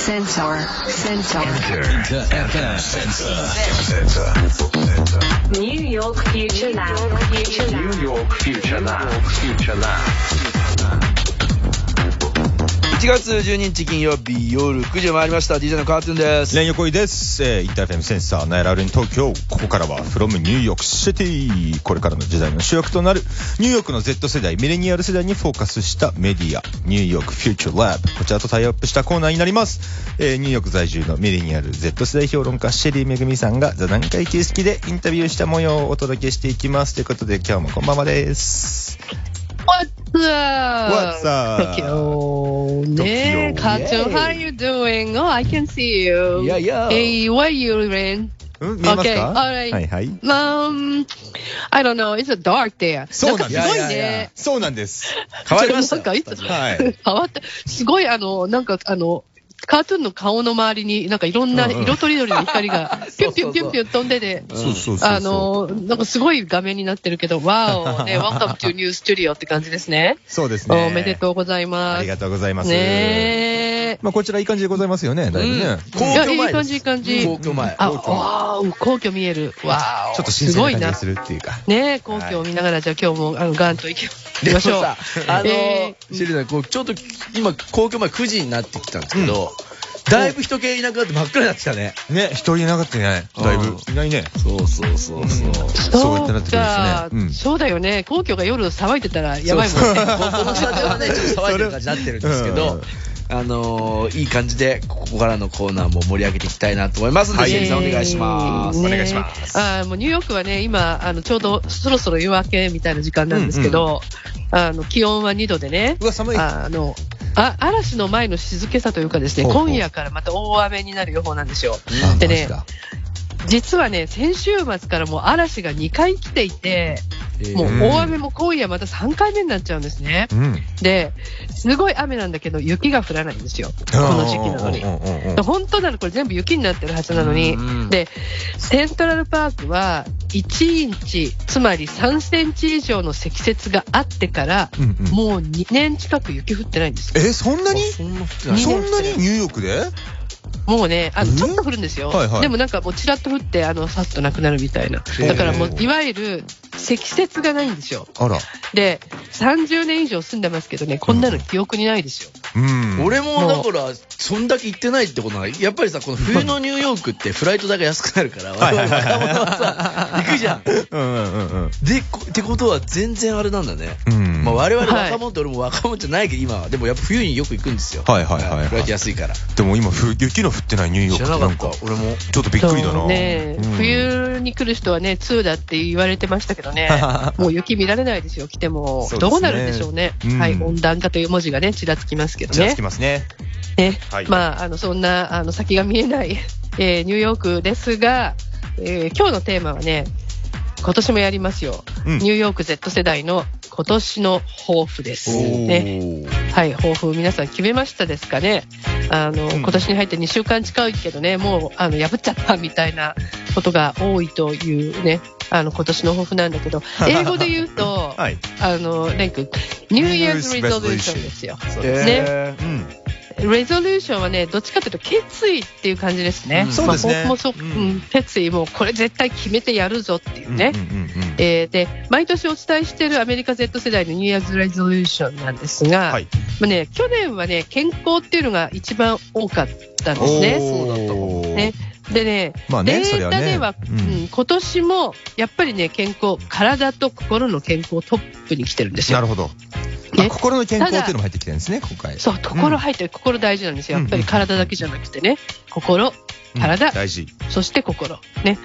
Sensor. Sensor. Enter FM Sensor. New York Future Lab. Future Lab. New York Future Lab. Future Lab. 1月12日金曜日夜9時を回りました。DJ のカートゥーンです。レン横井です、えー、インターフェムセンサーナイラルン東京。ここからは from ニューヨークシティこれからの時代の主役となるニューヨークの Z 世代ミレニアル世代にフォーカスしたメディア。ニューヨークフューチャーラブこちらとタイアップしたコーナーになります、えー、ニューヨーク在住のミレニアル Z 世代評論家シェリーめぐみさんが座談会形式でインタビューした模様をお届けしていきます。ということで今日もこんばんはです。What's up? What's up? Tokyo. Ne. Kato, how you doing? Oh, I can see you. Yeah, yeah. Hey, where you 見えます Okay, か alright. はいはい Um, I don't know. It's a dark there. そうなんですかすごいね。そうなんです変わりましたなんかいつ、はい変わった。すごい、あの、なんか、あの、カートゥーンの顔の周りに、なんかいろんな色とりどりの光が、ピュンピュンピュンピュン飛んでて、あの、なんかすごい画面になってるけど、わお、ね、Welcome to New Studio って感じですね。そうですねおめでとうございます。ありがとうございます。ねえ。まあ、こちらいい感じでございますよね、だいぶね。皇いいい感じいい感じ皇居前あ、わー皇居見える。わーちょっと新すごいな鮮な感じが。するっていうか。ねえ、皇居を見ながら、じゃあ今日も、あの、ガンと行きましょう。さ、あのえーシェリーさん、こう、ちょっと、今、皇居前9時になってきたんですけど、だいぶ人気いなくなって真っ暗になってきたね。ね、一人いなかったね。だいぶ。いないね。そうそうそうそう。そうやってなってくるんでそうだよね。皇居が夜騒いでたらやばいもんね。ここの下ではね、ちょっと騒いでる感じになってるんですけうんど、あのー、いい感じで、ここからのコーナーも盛り上げていきたいなと思います。ので、シェリーさんお願いします。ねお願いします。あーもうニューヨークはね、今、あの、ちょうどそろそろ夜明けみたいな時間なんですけど、あの、気温は2度でね、うわ、寒い。あの、あ嵐の前の静けさというかですね、ほうほう。今夜からまた大雨になる予報なんですよ。あでね実はね、先週末からもう嵐が2回来ていて、もう大雨も今夜また3回目になっちゃうんですね。うん。で、すごい雨なんだけど、雪が降らないんですよ。この時期なのに。本当ならこれ全部雪になってるはずなのに。うん、で、セントラルパークは1インチ、つまり3センチ以上の積雪があってから、うんうん。もう2年近く雪降ってないんですよ。え、そんなに？そんなに？ニューヨークで？もうね、あの、うん？ちょっと降るんですよ。はいはいでもなんかもうちらっと降って、あの、さっとなくなるみたいな。ーだからもう、いわゆる積雪がないんですよ。あら。で、30年以上住んでますけどね、こんなの記憶にないですよ。うん。俺もだから、そんだけ行ってないってことなのやっぱりさ、この冬のニューヨークってフライト代が安くなるから、若者はさ、行くじゃん。うんうんうんうん。で、こってことは全然あれなんだね。うん。まあ我々はい若者って俺も若者じゃないけど今は、でもやっぱ冬によく行くんですよ。はいはいはいはいから。でも今、ふ雪の降ってないニューヨー知クってなんか俺も。ちょっとびっくりだな。ね、うん冬に来る人はね、2だって言われてましたけどね、もう雪見られないですよ、来ても。どうなるんでしょうね。うんはい、温暖化という文字がね、ちらつきますけどねちらつき。ますね。ねはいまあ、あの、そんな、あの、先が見えない、えーニューヨークですが、えー今日のテーマはね、今年もやりますよ。うんニューヨーク Z 世代の今年の抱負です。ね。はい、抱負皆さん決めましたですかね。あの、ん今年に入って2週間近いけどね、もう、あの、破っちゃったみたいなことが多いというね、あの、今年の抱負なんだけど、英語で言うと、はい。あの、レン君、ニューイヤーズリゾリューションですよ。ね。うん。レゾリューションはね、どっちかというと決意っていう感じですね。うんそうですねまあもそう、うんうん、決意もこれ絶対決めてやるぞっていうね。うんうんうんうんえーで、毎年お伝えしているアメリカ Z 世代のニューイヤーズ・レゾリューションなんですが、はい。まあね、去年はね、健康っていうのが一番多かったんですね。そうだったねでね、まあねデータでは、ううんん今年もやっぱりね、健康、体と心の健康トップに来てるんですよ。なるほど。ねあ心の健康っていうのも入ってきてるんですね、今回。そう、心入ってる、心大事なんですよ。やっぱり体だけじゃなくてね、心、体うん大事。そして心。ね。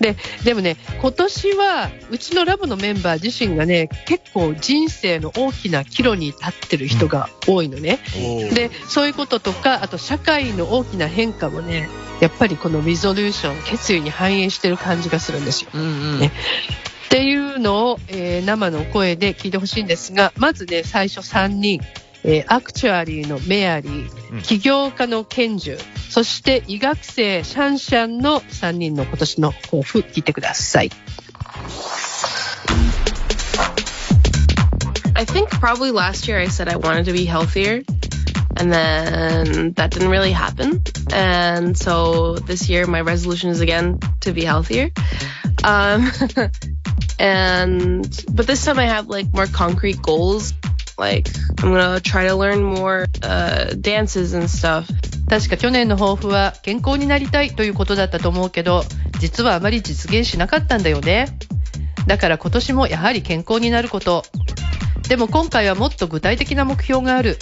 で、でもね、今年は、うちのラボのメンバー自身がね、結構人生の大きな岐路に立ってる人が多いのね。で、そういうこととか、あと社会の大きな変化もね、やっぱりこのリゾリューション、決意に反映してる感じがするんですよ。うんうん。ねっていうのを、えー生の声で聞いてほしいんですが、まずね、最初3人、えーアクチュアリーのメアリー、うん起業家のケンジュ、そして医学生シャンシャンの3人の今年の抱負、聞いてください。I think probably last year I said I wanted to be healthier. And then that didn't really happen. And so this year, my resolution is again to be healthier. Um, and, but this time I have like more concrete goals. Like, I'm gonna try to learn more, uh, dances and stuff. 確か去年の抱負は健康になりたいということだったと思うけど、実はあまり実現しなかったんだよね。だから今年もやはり健康になること。でも今回はもっと具体的な目標がある。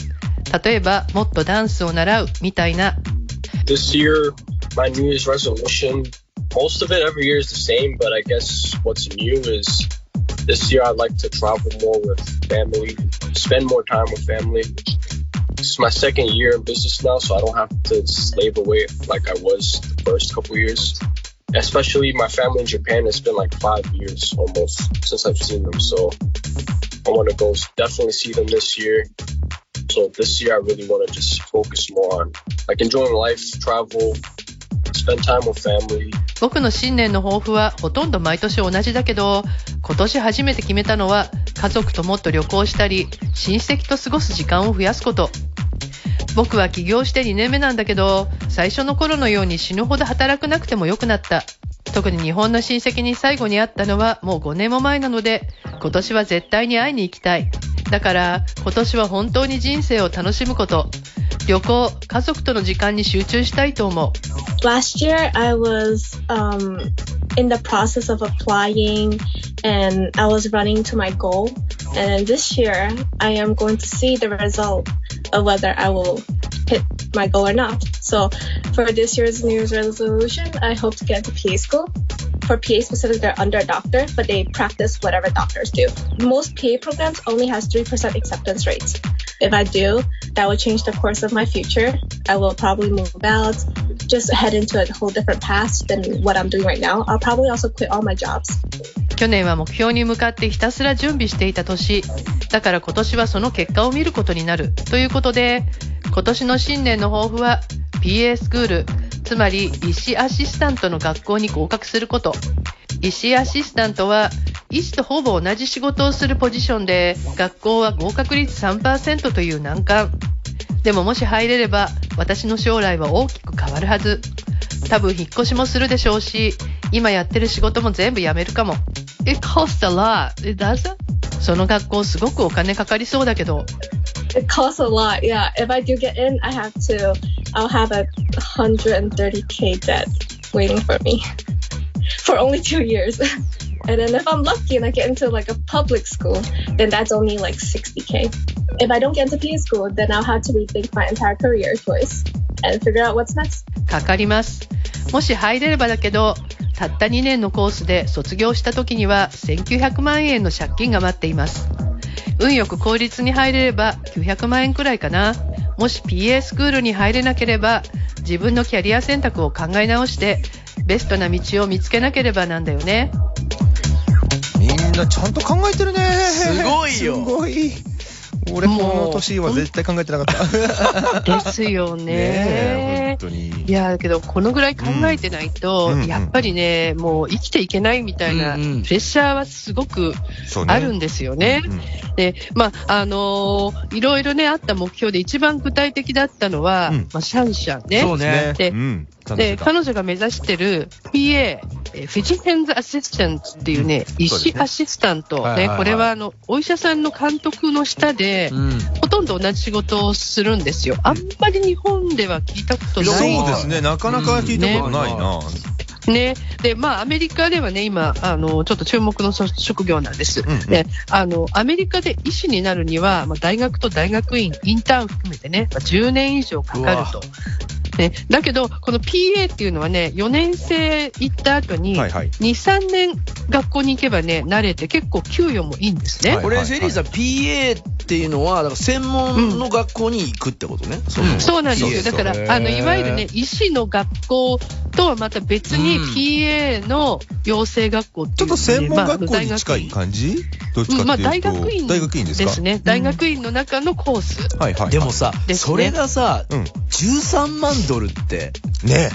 例えば、もっとダンスを習うみたいな。This year, my New Year's resolution, most of it every year is the same, but I guess what's new is this year I'd like to travel more with family, spend more time with family. This is my second year in business now, so I don't have to slave away like I was the first couple years. Especially my family in Japan, it's been like five years almost since I've seen them, so I want to go definitely see them this year. So this year I really want to just focus more on like enjoying life, travel, spend time with family. 僕の新年の抱負はほとんど毎年同じだけど、今年初めて決めたのは家族ともっと旅行したり、親戚と過ごす時間を増やすこと。僕は起業して2年目なんだけど、最初の頃のように死ぬほど働くなくてもよくなった。特に日本の親戚に最後に会ったのはもう5年も前なので、今年は絶対に会いに行きたい。だから今年は本当に人生を楽しむこと。旅行、家族との時間に集中したいと思う。Last year, I was um, in the process of applying and I was running to my goal. And this year, I am going to see the result of whether I will hit my goal or not. So for this year's New Year's resolution, I hope to get into PA school. For PA specifically, they're under a doctor, but they practice whatever doctors do. Most PA programs only has 3% acceptance rates. If I do, that will change the course of my future. I will probably move out, just head into a whole different path than what I'm doing right now. I'll probably also quit all my jobs. 去年は目標に向かってひたすら準備していた年。だから今年はその結果を見ることになる。ということで、今年の新年の抱負は PA スクール、つまり医師アシスタントの学校に合格すること。医師アシスタントは医師とほぼ同じ仕事をするポジションで、学校は合格率3%という難関。でももし入れれば、私の将来は大きく変わるはず。多分引っ越しもするでしょうし、今やってる仕事も全部やめるかも。It costs a lot. It doesn't? その学校すごくお金かかりそうだけど、It costs a lot. Yeah. If I do get in, I have to, I'll have a 130k debt waiting for me for only two years. and then if I'm lucky and I get into like a public school, then that's only like 60k. If I don't get into PA school, then I'll have to rethink my entire career choice and figure out what's next. かかります。もし入れればだけど、たった2年のコースで卒業した時には1900万円の借金が待っています。運よく公立に入れれば900万円くらいかな。もし PA スクールに入れなければ自分のキャリア選択を考え直してベストな道を見つけなければなんだよね。みんなちゃんと考えてるね。すごいよすごい。俺この年は絶対考えてなかった。ですよね。当に。いや、だけど、このぐらい考えてないと、うん。うん。やっぱりね、もう生きていけないみたいな、うんうん。プレッシャーはすごくあるんですよね。うんで、まあ、あのーいろいろね、あった目標で一番具体的だったのは、うん。まあ、シャンシャンね。そうね。でうん。で、彼彼女が目指してる PA、えーフィジテンズアシスタントっていうね、医師アシスタント、ね、これはあの、お医者さんの監督の下で、とんど同じ仕事をするんですよ。あんまり日本では聞いたことない。そうですね。なかなか聞いたことないな。ね。で、まあ、アメリカではね、今、あの、ちょっと注目の職業なんです。うんうんで、あの、アメリカで医師になるには、まあ、大学と大学院、インターン含めてね、まあ、10年以上かかると。ね、だけど、この PA っていうのはね、4年生行った後に、はいはい2、3年学校に行けばね、慣れて結構給与もいいんですね。はいこれ、セリーさん、PA っていうのは、だから専門の学校に行くってことね。そのそうなんですよ。だからあの、いわゆるね、医師の学校とはまた別にうん PA の養成学校っていう、ちょっと専門学校まあに近い感じ？どっちかっていうと。うんまあ、大学院大学院ですか？ですね。大学院の中のコース。はいはいはい。でもさ、ねそれがさ、うん13万ドルって、ね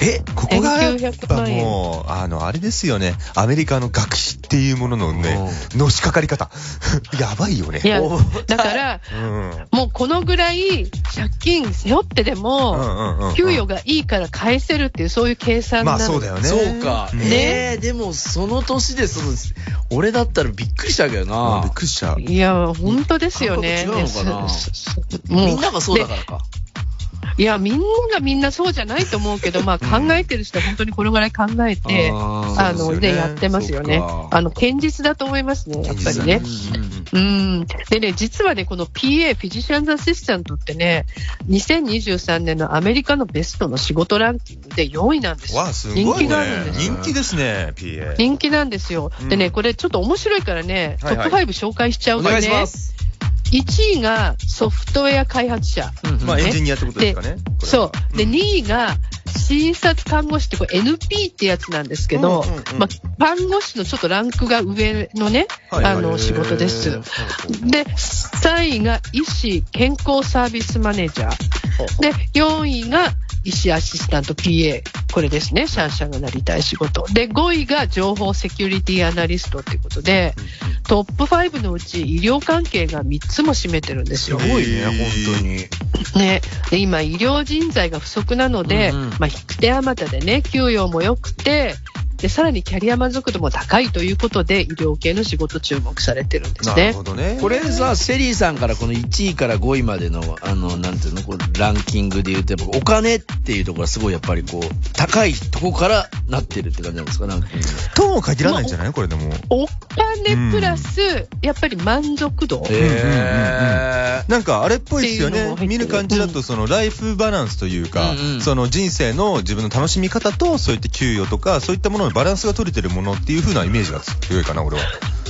え、ここがやっ1900ぱもう、あの、あれですよね。アメリカの学費っていうもののね、のしかかり方。やばいよね。いや、だから、うん。もうこのぐらい借金背負ってでうんも、給与がいいから返せるっていう、そういう計算なの。まあそうだよね。そうか。んえー、でもその年でその、俺だったらびっくりしたけどあびなっ。くりした。いや、本当ですよね。違うのかなみんながそうだからか。いや、みんながみんなそうじゃないと思うけど、まあ考えてる人は本当にこれぐらい考えて、あのねね、やってますよね。あの、堅実だと思いますね、やっぱりね。うん。でね、実はね、この PA、フィジシャンズアシスタントってね、2023年のアメリカのベストの仕事ランキングで4位なんですよ。わあ、すごいね。人気があるんですよ。人気ですね、PA。人気なんですよ。でね、うんこれちょっと面白いからね、トップ5紹介しちゃうとね、お願いします。1位がソフトウェア開発者。まあ、ねエンジニアってことですかね。そう。で、2位が、診察看護師って、これ NP ってやつなんですけど、うんうんうんまあ、看護師のちょっとランクが上のね、はいはいあの、仕事です。で、3位が医師健康サービスマネージャー。で、4位が医師アシスタント PA。これですね、シャンシャンがなりたい仕事。で、5位が情報セキュリティアナリストっていうことで、トップ5のうち医療関係が3つも占めてるんですよ。すごいね、本当に。ね、で今、医療人材が不足なので、うんうんまあ、引く手あまたでね、給与も良くて、で、さらにキャリア満足度も高いということで、医療系の仕事注目されてるんですねなるほ。どね。これさ、セリーさんからこの1位から5位までの、あの、なんていうの、こうランキングで言うと、お金っていうところがすごいやっぱりこう、高いとこからなってるって感じなんですか、ランキング。とも限らないんじゃない？これでも。お金プラス、やっぱり満足度？へなんかあれっぽいですよね見る感じだと、そのライフバランスというか、うんうんその人生の自分の楽しみ方と、そういった給与とか、そういったもののバランスが取れてるものっていう風なイメージが強いかな、俺は。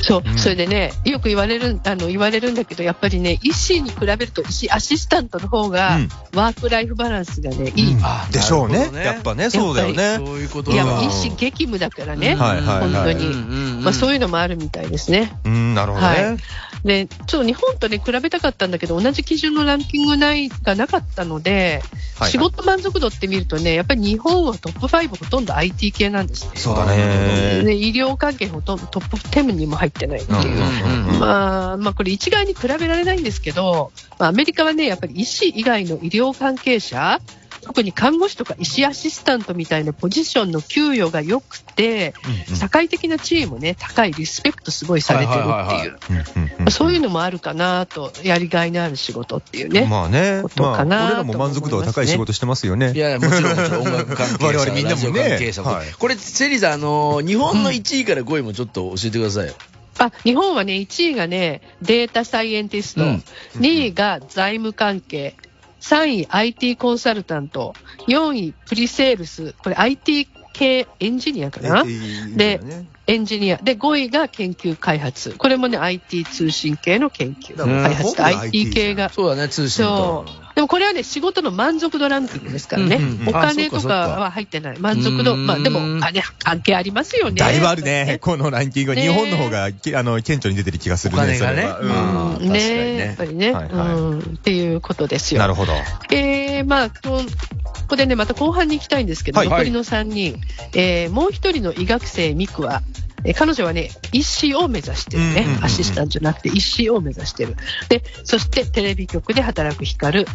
そう、うんそれでね、よく言われる、あの、言われるんだけど、やっぱりね、医師に比べると、医師アシスタントの方が、うんワークライフバランスがね、いい。うでしょうねやっぱね、そうだよね。そういうこといや、か医師激務だからね、はいはいはい本当に。うんうんうんまあ、そういうのもあるみたいですね。うん、なるほどね。はいで、ちょっと日本とね、比べたかったんだけど、同じ基準のランキングないがなかったので、はい仕事満足度って見るとね、やっぱり日本はトップ5ほとんど IT 系なんですね。そうだね。で医療関係ほとんどトップ10にも入ってないっていう。まあ、まあ、これ一概に比べられないんですけど、まあ、アメリカはね、やっぱり医師以外の医療関係者、特に看護師とか医師アシスタントみたいなポジションの給与が良くて、うん社会的な地位もね、高い、リスペクトすごいされてるっていう。そういうのもあるかなと、やりがいのある仕事っていうね。まあね、ことまあ、かな俺らも満足度が高い仕事してますよね。いや、もちろん、もちろん音楽関係者、我々みんなもね。ラジオ関係者はい。これ、セリーさん、あのー、日本の1位から5位もちょっと教えてくださいよ。あ、日本はね、1位がね、データサイエンティスト、うん。2位が財務関係、3位 IT コンサルタント、4位プリセールス、これ IT 系エンジニアかな？えーでエンジニア。で、5位が研究開発。これもね、IT 通信系の研究。開発と IT 系が。そうだね、通信とそ。う。でもこれはね、仕事の満足度ランキングですからね。うんうんうんお金とかは入ってない。満足度。まあでも、あね、関係ありますよね。だいぶあるね、このランキング日本の方が、きあの、顕著に出てる気がするね。お金がねそれはうんねねやっぱりね、はいはいうん。っていうことですよ。なるほど。えー、まあ、こここでね、また後半に行きたいんですけど、はい残りの3人、えーもう一人の医学生、ミクは、えー彼女はね、医師を目指してるね、うんうんうんうんアシスタントじゃなくて医師を目指してる。で、そしてテレビ局で働く光る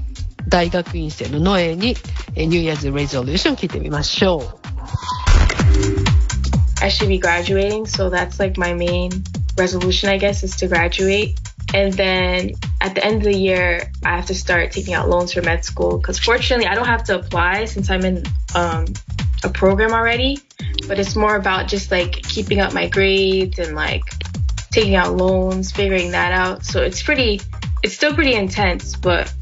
大学院生のノエに、えーニューイヤーズ・レゾリューション聞いてみましょう。I should be graduating, so that's like my main resolution, I guess, is to graduate. And then at the end of the year, I have to start taking out loans for med school because fortunately, I don't have to apply since I'm in um, a program already. But it's more about just like keeping up my grades and like taking out loans, figuring that out. So it's pretty, it's still pretty intense, but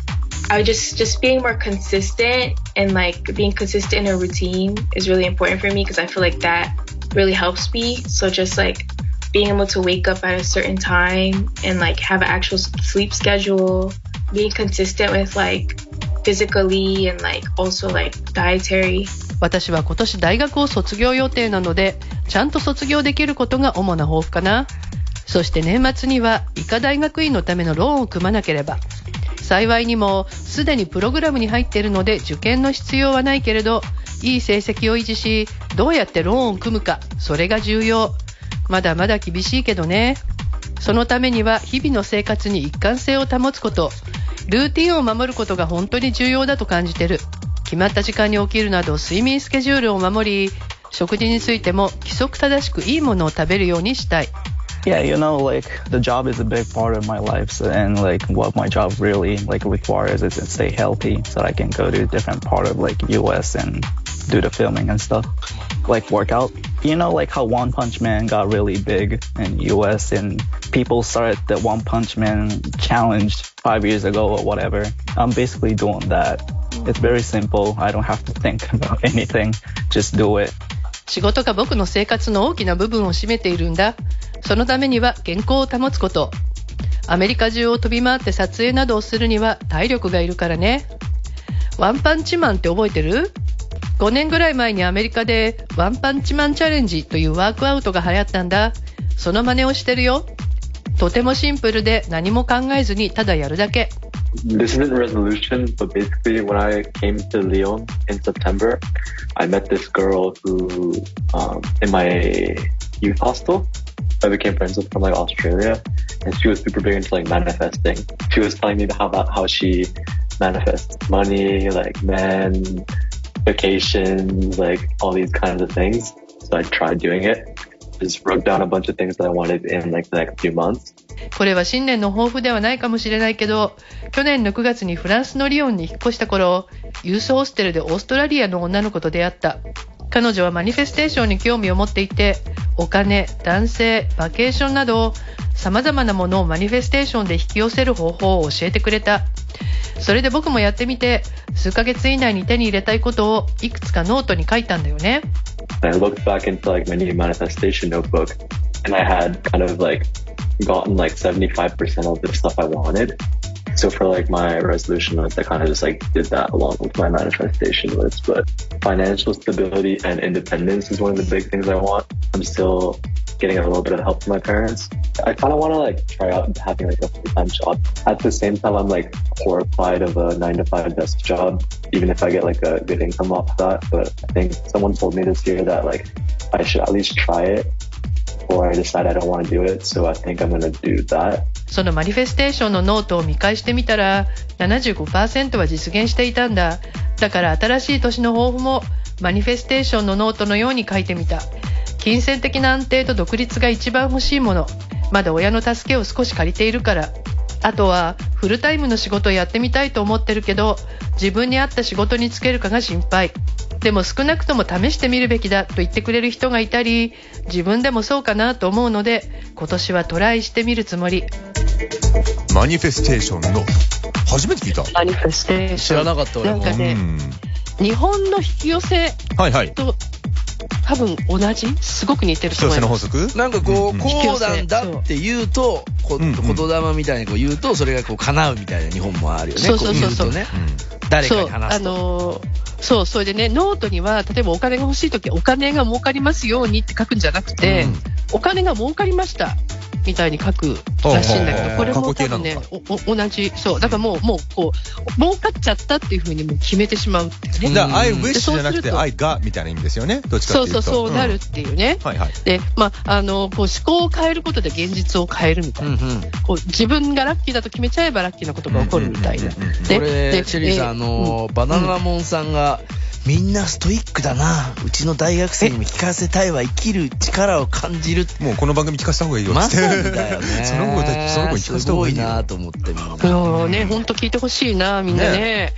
I just just being more consistent and like being consistent in a routine is really important for me because I feel like that really helps me. So just like being able to wake up at a certain time and like have an actual sleep schedule, being consistent with like physically and like also like dietary 私は今年大学を卒業予定なので、ちゃんと卒業できることが主な抱負かな。そして年末には医科大学院のためのローンを組まなければ。幸いにもすでにプログラムに入っているので受験の必要はないけれど、いい成績を維持し、どうやってローンを組むか、それが重要。まだまだ厳しいけどね。そのためには日々の生活に一貫性を保つこと、ルーティンを守ることが本当に重要だと感じてる。決まった時間に起きるなど睡眠スケジュールを守り、食事についても規則正しくいいものを食べるようにしたい。Yeah, you know, like the job is a big part of my life, so, and like what my job really like requires is to stay healthy, so I can go to different part of like U.S. and do the filming and stuff, like workout. You know, like how One Punch Man got really big in U.S. and people started the One Punch Man challenge five years ago or whatever. I'm basically doing that. It's very simple. I don't have to think about anything. Just do it. 仕事が僕の生活の大きな部分を占めているんだ。そのためには健康を保つこと。アメリカ中を飛び回って撮影などをするには体力がいるからね。ワンパンチマンって覚えてる ?5 年ぐらい前にアメリカでワンパンチマンチャレンジというワークアウトが流行ったんだ。その真似をしてるよ。とてもシンプルで何も考えずにただやるだけ。This isn't resolution, but basically when I came to Lyon in September, I met this girl who, um, in my youth hostel, I became friends with from like Australia, and she was super big into like manifesting. She was telling me how about how she manifests money, like men, vacations, like all these kinds of things. So I tried doing it. Just wrote down a bunch of things that I wanted in like the next few months. これは新年の抱負ではないかもしれないけど、去年の9月にフランスのリヨンに引っ越した頃、ユースホステルでオーストラリアの女の子と出会った。彼女はマニフェステーションに興味を持っていて、お金、男性、バケーションなど、様々なものをマニフェステーションで引き寄せる方法を教えてくれた。それで僕もやってみて、数ヶ月以内に手に入れたいことをいくつかノートに書いたんだよね。I looked back into like my new manifestation notebook and I had kind of like gotten like 75% of the stuff I wanted. So for like my resolution list, I kind of just like did that along with my manifestation list. But financial stability and independence is one of the big things I want. I'm still getting a little bit of help from my parents. I kind of want to like try out having like a full-time job. At the same time, I'm like horrified of a nine to five desk job, even if I get like a good income off that. But I think someone told me this year that like I should at least try it before I decide I don't want to do it. So I think I'm going to do that. そのマニフェステーションのノートを見返してみたら75%は実現していたんだ。だから新しい年の抱負もマニフェステーションのノートのように書いてみた。金銭的な安定と独立が一番欲しいもの。まだ親の助けを少し借りているから。あとはフルタイムの仕事をやってみたいと思ってるけど自分に合った仕事に就けるかが心配。でも少なくとも試してみるべきだと言ってくれる人がいたり自分でもそうかなと思うので今年はトライしてみるつもり。マニフェステーションの初めて聞いた。マニフェステーション知らなかった俺もなんかねうん日本の引き寄せはいはい。と多分同じ？すごく似てる引き寄せの法と思います則？なんかこう、こうなんだって言うと、言霊みたいにこう言うと、それがこう叶うみたいな日本もあるよね。そうそうそうそう。誰かに話すと。そう、あのーそう、それでね、ノートには、例えばお金が欲しいとき、お金が儲かりますようにって書くんじゃなくて、お金が儲かりました。みたいに書くらしいんだけど、これも多分ね同じ、そう、だからもう、もう、こう、儲かっちゃったっていうふうにもう決めてしまうっていうね。だから、I で wish じゃなくて、I got みたいな意味ですよね。どっちかっていうと。そうそう、そうなるっていうね。はいはい。で、まあ、あの、こう思考を変えることで現実を変えるみたいな。こう自分がラッキーだと決めちゃえばラッキーなことが起こるみたいな。これ、シェリーさん、あの、バナナモンさんが、みんなストイックだな。うちの大学生にも聞かせたいわ。生きる力を感じる。もうこの番組聞かせた方がいいよ。まさにだよね。その子たち、その子に聞かせた方がいいよ。すごいなと思ってみんな。そうね、本当聞いてほしいな、みんなね。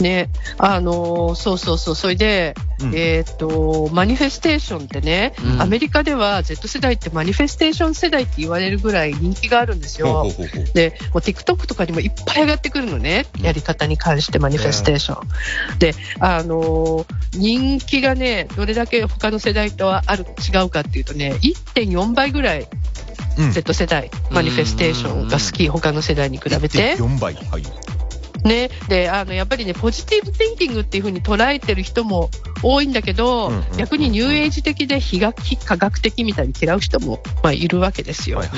ね、あのーそうそうそう、それで、うんえっ、と、マニフェステーションってね、うんアメリカでは Z 世代ってマニフェステーション世代って言われるぐらい人気があるんですよ。で、もう TikTok とかにもいっぱい上がってくるのね、やり方に関してマニフェステーション。で、あのー人気がね、どれだけ他の世代とはある違うかっていうとね、1.4倍ぐらいうん Z 世代、マニフェステーションが好き、他の世代に比べて。4倍。はい。ね、であのやっぱりねポジティブ・ティンキングっていう風に捉えてる人も多いんだけど、うんうん逆にニューエイジ的で非科学的みたいに嫌う人も、まあ、いるわけですよ。はいは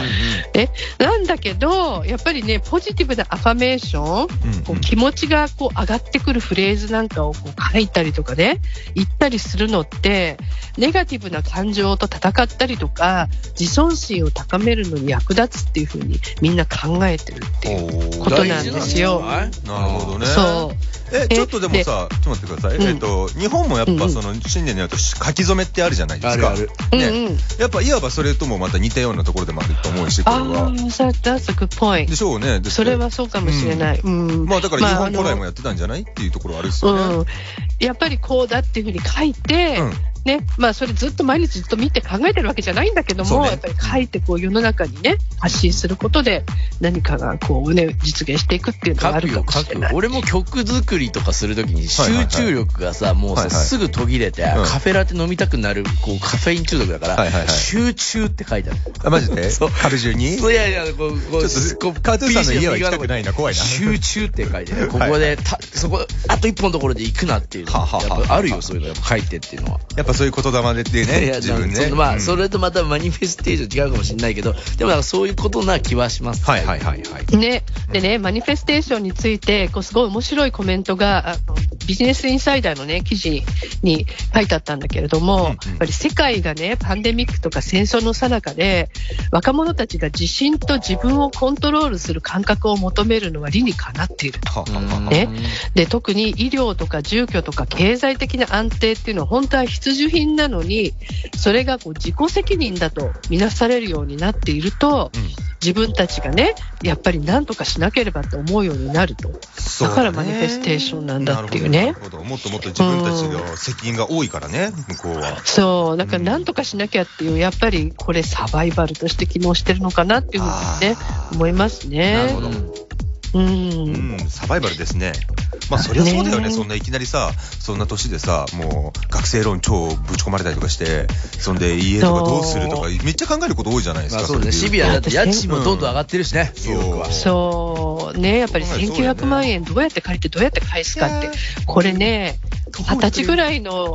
い。ね、なんだけど、やっぱりね、ポジティブなアファメーション、こう気持ちがこう上がってくるフレーズなんかをこう書いたりとかね、言ったりするのって、ネガティブな感情と戦ったりとか、自尊心を高めるのに役立つっていうふうにみんな考えてるっていうことなんですよ。なるほどね。そう。え、ちょっとでもさ、ちょっと待ってください。うんえっと、日本もやっぱその、新年になると書き初めってあるじゃないですか。あるうんね。うん。やっぱ、いわばそれともまた似たようなところでもあると思うし、これああは。、that's a good point で。しょうね。それはそうかもしれない。うん。まあだから日まあ本古来もやってたんじゃないっていうところはあるっすよね。うん、やっぱりこうだっていうふうに書いて、うんね、まあそれずっと毎日ずっと見て考えてるわけじゃないんだけども、ねやっぱり書いてこう世の中にね、発信することで何かがこうね、実現していくっていうのがあるかもしれない。。俺も曲作りとかするときに集中力がさ、もうさ、はいはいすぐ途切れて、うんカフェラテ飲みたくなる、こう、カフェイン中毒だから、はいはいはい集中って書いてある。あ、マジで？そう壁中にいやいや、こう、こう、ちょっとこうカートゥーンさんの家は行きたくないな怖いな集中って書いてある。ここで、たそこ、あと一本のところで行くなっていうのはあるよ、そういうの。やっぱ書いてっていうのは。やっぱそういう言霊でいね、や自分ね。まあ、うんそれとまたマニフェステーション違うかもしれないけど、でもそういうことな気はします。はいはいはいはい。ね、でね、マニフェステーションについて、こうすごい面白いコメントが、あのビジネスインサイダーのね、記事に書いてあったんだけれども、うんうんやっぱり世界がね、パンデミックとか戦争の最中で、若者たちが自信と自分をコントロールする感覚を求めるのは理にかなっていると。ね、で特に医療とか住居とか経済的な安定っていうのは本当は必需品なのにそれがこう自己責任だとみなされるようになっていると、自分たちがねやっぱり何とかしなければと思うようになるとだからマニフェステーションなんだっていうねなるほどもっともっと自分たちの責任が多いからね、向こうは。そうだから何とかしなきゃっていうやっぱりこれサバイバルとして機能してるのかなっていうふうにね思いますね。なるほど。うんうん、サバイバルですね。まあそりゃそうだよね。ね。そんないきなりさ、そんな年でさ、もう学生ローン超ぶち込まれたりとかして、そんで家とかどうするとか、めっちゃ考えること多いじゃないですか。まあそうで言シビアだって家賃もどんどん上がってるしね、そう。ニューヨークは。そうね、やっぱりそうだよね。1900万円どうやって借りてどうやって返すかって、これね、二十歳ぐらいの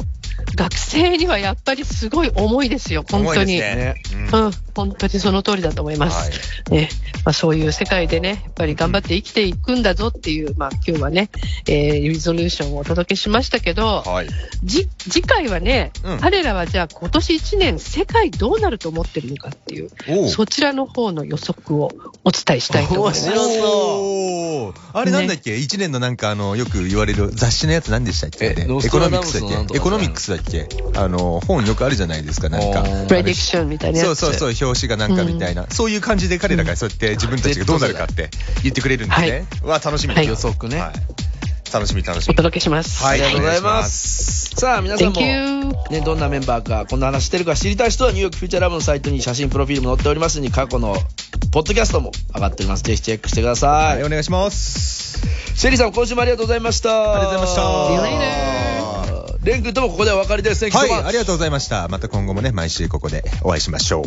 学生にはやっぱりすごい重いですよ、本当に。重いですね。うん、本当にその通りだと思います。ね。まあ、そういう世界でね、やっぱり頑張って生きていくんだぞっていう、まあ今日はね、えーリゾリューションをお届けしましたけど、はい。じ次回はね、うん。彼らはじゃあ今年1年世界どうなると思ってるのかっていう、そちらの方の予測をお伝えしたいと思います。面白そう。あれなんだっけ、一年のなんかあの、よく言われる雑誌のやつ何でしたっけ？えノスエコノミックスだっけ？エコノミックスだっけ？あの、本よくあるじゃないですか、なんか。プレディクションみたいなやつ。そうそうそう、表紙がなんかみたいな、そういう感じで彼らがそうやって自分たちがどうなるかって言ってくれるんですね。うわ、楽しみはい予測ね。はい楽しみ楽しおみ。届けします。はいありがとうございます。さあ、皆さんも.ね、どんなメンバーか、こんな話してるか知りたい人は、ニューヨークフューチャーラブのサイトに写真、プロフィールも載っておりますので、過去のポッドキャストも上がっております。ぜひチェックしてください。はい、お願いします。シェリーさん、今週もありがとうございました。ありがとうございました.レン君ともここでお別れです。はい.ありがとうございました。また今後もね、毎週ここでお会いしましょう。